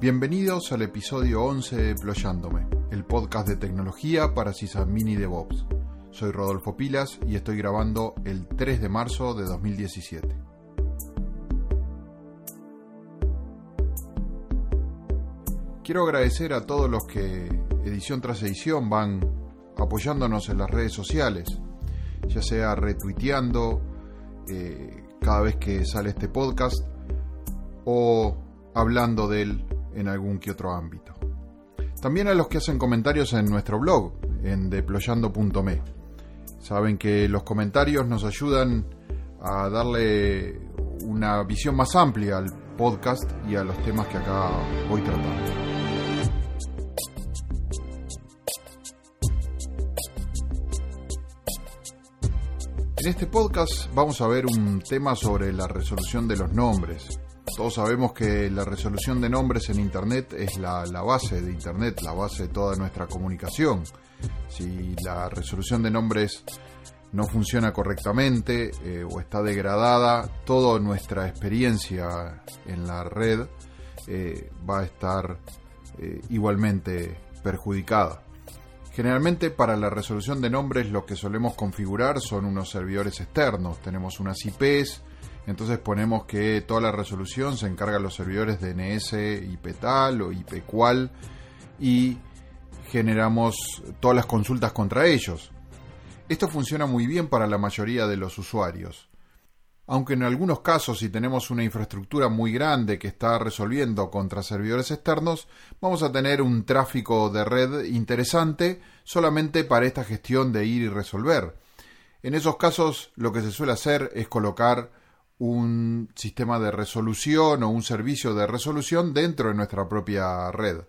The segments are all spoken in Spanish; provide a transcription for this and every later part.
Bienvenidos al episodio 11 de Ployándome, el podcast de tecnología para sysadmin y DevOps. Soy Rodolfo Pilas y estoy grabando el 3 de marzo de 2017. Quiero agradecer a todos los que edición tras edición van apoyándonos en las redes sociales, ya sea retuiteando eh, cada vez que sale este podcast o hablando de él en algún que otro ámbito. También a los que hacen comentarios en nuestro blog, en deployando.me. Saben que los comentarios nos ayudan a darle una visión más amplia al podcast y a los temas que acá voy tratando. En este podcast vamos a ver un tema sobre la resolución de los nombres, todos sabemos que la resolución de nombres en Internet es la, base de Internet, la base de toda nuestra comunicación. Si la resolución de nombres no funciona correctamente eh, o está degradada, toda nuestra experiencia en la red eh, va a estar eh, igualmente perjudicada. Generalmente para la resolución de nombres lo que solemos configurar son unos servidores externos. Tenemos unas IPs entonces ponemos que toda la resolución se encarga los servidores DNS IP tal o IP cual y generamos todas las consultas contra ellos. Esto funciona muy bien para la mayoría de los usuarios. Aunque en algunos casos si tenemos una infraestructura muy grande que está resolviendo contra servidores externos, vamos a tener un tráfico de red interesante solamente para esta gestión de ir y resolver. En esos casos lo que se suele hacer es colocar un sistema de resolución o un servicio de resolución dentro de nuestra propia red.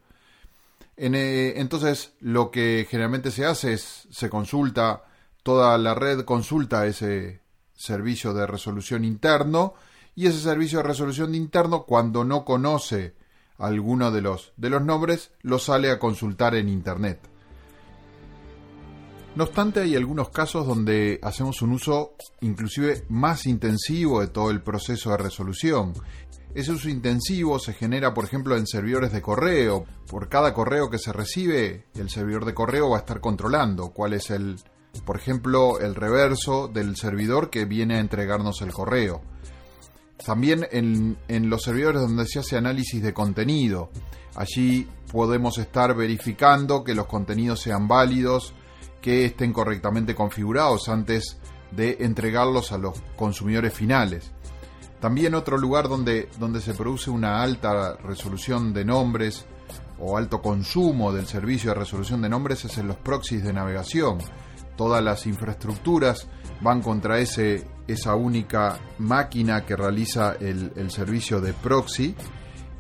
Eh, entonces, lo que generalmente se hace es, se consulta, toda la red consulta ese servicio de resolución interno y ese servicio de resolución interno, cuando no conoce alguno de los, de los nombres, lo sale a consultar en Internet. No obstante, hay algunos casos donde hacemos un uso inclusive más intensivo de todo el proceso de resolución. Ese uso intensivo se genera, por ejemplo, en servidores de correo. Por cada correo que se recibe, el servidor de correo va a estar controlando cuál es el, por ejemplo, el reverso del servidor que viene a entregarnos el correo. También en, los servidores donde se hace análisis de contenido. Allí podemos estar verificando que los contenidos sean válidos, que estén correctamente configurados antes de entregarlos a los consumidores finales. También otro lugar donde, donde se produce una alta resolución de nombres o alto consumo del servicio de resolución de nombres es en los proxies de navegación. Todas las infraestructuras van contra ese, esa única máquina que realiza el, servicio de proxy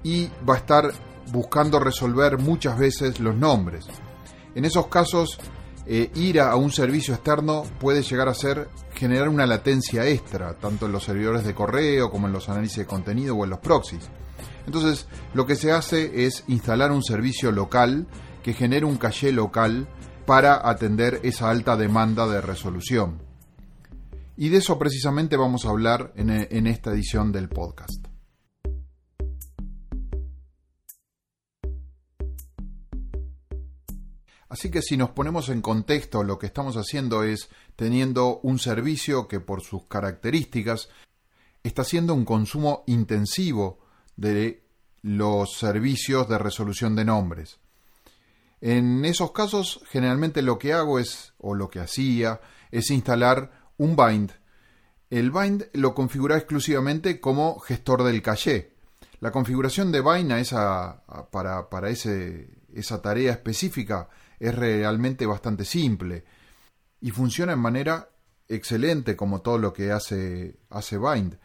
y va a estar buscando resolver muchas veces los nombres. En esos casos eh, ir a, un servicio externo puede llegar a ser generar una latencia extra, tanto en los servidores de correo como en los análisis de contenido o en los proxies. Entonces, lo que se hace es instalar un servicio local que genere un caché local para atender esa alta demanda de resolución. Y de eso precisamente vamos a hablar en esta edición del podcast. Así que si nos ponemos en contexto, lo que estamos haciendo es teniendo un servicio que por sus características está haciendo un consumo intensivo de los servicios de resolución de nombres. En esos casos, generalmente lo que hago es, o lo que hacía, es instalar un bind. El bind lo configura exclusivamente como gestor del caché. La configuración de bind esa, para, para esa tarea específica es realmente bastante simple y funciona en manera excelente como todo lo que hace, hace Bind.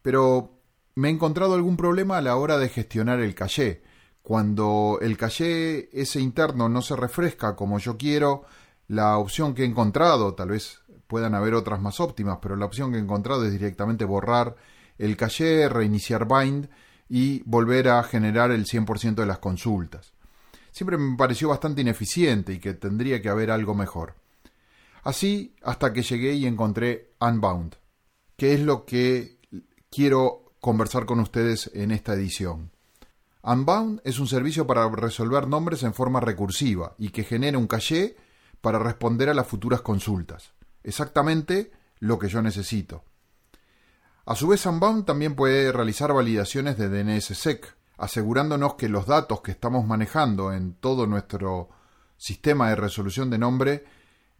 Pero me he encontrado algún problema a la hora de gestionar el caché. Cuando el caché ese interno no se refresca como yo quiero, la opción que he encontrado, tal vez puedan haber otras más óptimas, pero la opción que he encontrado es directamente borrar el caché, reiniciar Bind y volver a generar el 100% de las consultas siempre me pareció bastante ineficiente y que tendría que haber algo mejor. Así hasta que llegué y encontré Unbound, que es lo que quiero conversar con ustedes en esta edición. Unbound es un servicio para resolver nombres en forma recursiva y que genera un caché para responder a las futuras consultas. Exactamente lo que yo necesito. A su vez, Unbound también puede realizar validaciones de DNSSEC, asegurándonos que los datos que estamos manejando en todo nuestro sistema de resolución de nombre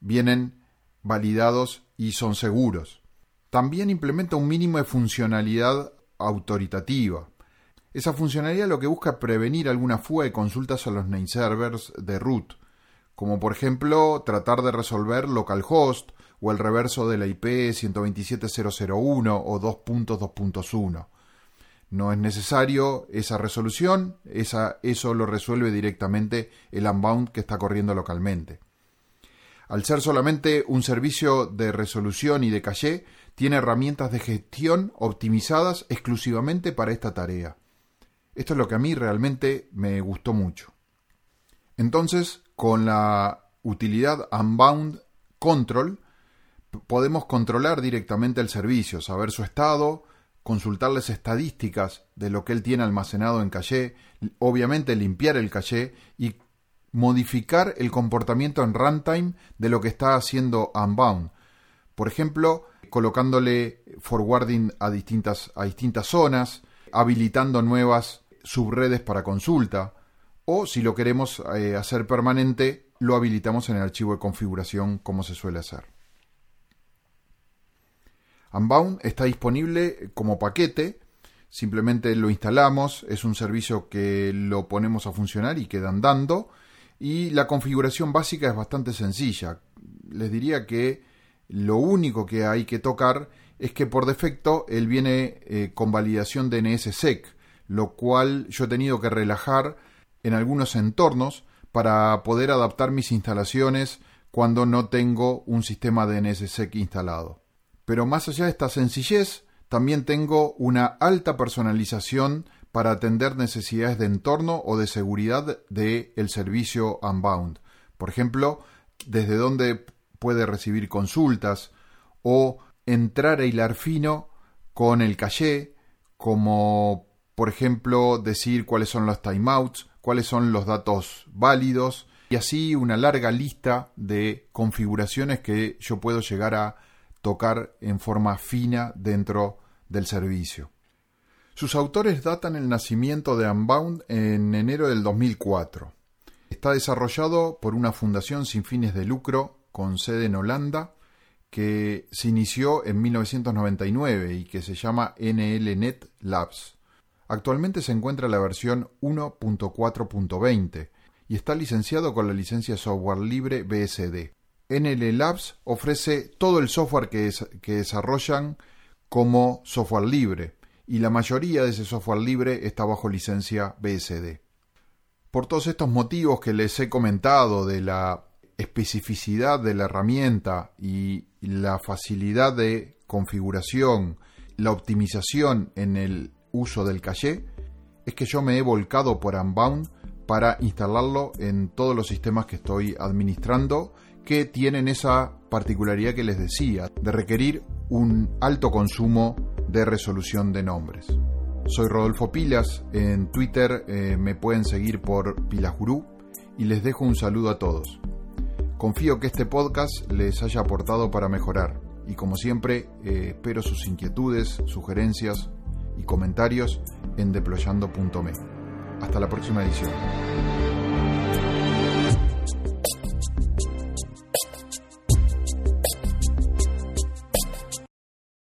vienen validados y son seguros. También implementa un mínimo de funcionalidad autoritativa. Esa funcionalidad lo que busca prevenir alguna fuga de consultas a los name servers de root, como por ejemplo tratar de resolver localhost o el reverso de la IP 127.001 o 2.2.1. No es necesario esa resolución, esa, eso lo resuelve directamente el Unbound que está corriendo localmente. Al ser solamente un servicio de resolución y de caché, tiene herramientas de gestión optimizadas exclusivamente para esta tarea. Esto es lo que a mí realmente me gustó mucho. Entonces, con la utilidad Unbound Control, podemos controlar directamente el servicio, saber su estado, consultarles estadísticas de lo que él tiene almacenado en caché, obviamente limpiar el caché y modificar el comportamiento en runtime de lo que está haciendo Unbound. Por ejemplo, colocándole forwarding a distintas, a distintas zonas, habilitando nuevas subredes para consulta, o si lo queremos eh, hacer permanente, lo habilitamos en el archivo de configuración como se suele hacer. Unbound está disponible como paquete, simplemente lo instalamos, es un servicio que lo ponemos a funcionar y queda andando, y la configuración básica es bastante sencilla. Les diría que lo único que hay que tocar es que por defecto él viene eh, con validación DNS-SEC, lo cual yo he tenido que relajar en algunos entornos para poder adaptar mis instalaciones cuando no tengo un sistema DNS-SEC instalado. Pero más allá de esta sencillez, también tengo una alta personalización para atender necesidades de entorno o de seguridad del el servicio Unbound. Por ejemplo, desde dónde puede recibir consultas o entrar a hilar fino con el caché, como por ejemplo decir cuáles son los timeouts, cuáles son los datos válidos y así una larga lista de configuraciones que yo puedo llegar a tocar en forma fina dentro del servicio. Sus autores datan el nacimiento de Unbound en enero del 2004. Está desarrollado por una fundación sin fines de lucro con sede en Holanda que se inició en 1999 y que se llama NLNet Labs. Actualmente se encuentra la versión 1.4.20 y está licenciado con la licencia software libre BSD. NL Labs ofrece todo el software que, que desarrollan como software libre y la mayoría de ese software libre está bajo licencia BSD. Por todos estos motivos que les he comentado de la especificidad de la herramienta y la facilidad de configuración, la optimización en el uso del caché, es que yo me he volcado por Unbound para instalarlo en todos los sistemas que estoy administrando que tienen esa particularidad que les decía, de requerir un alto consumo de resolución de nombres. Soy Rodolfo Pilas, en Twitter eh, me pueden seguir por Pilajurú y les dejo un saludo a todos. Confío que este podcast les haya aportado para mejorar y como siempre eh, espero sus inquietudes, sugerencias y comentarios en deployando.me. Hasta la próxima edición.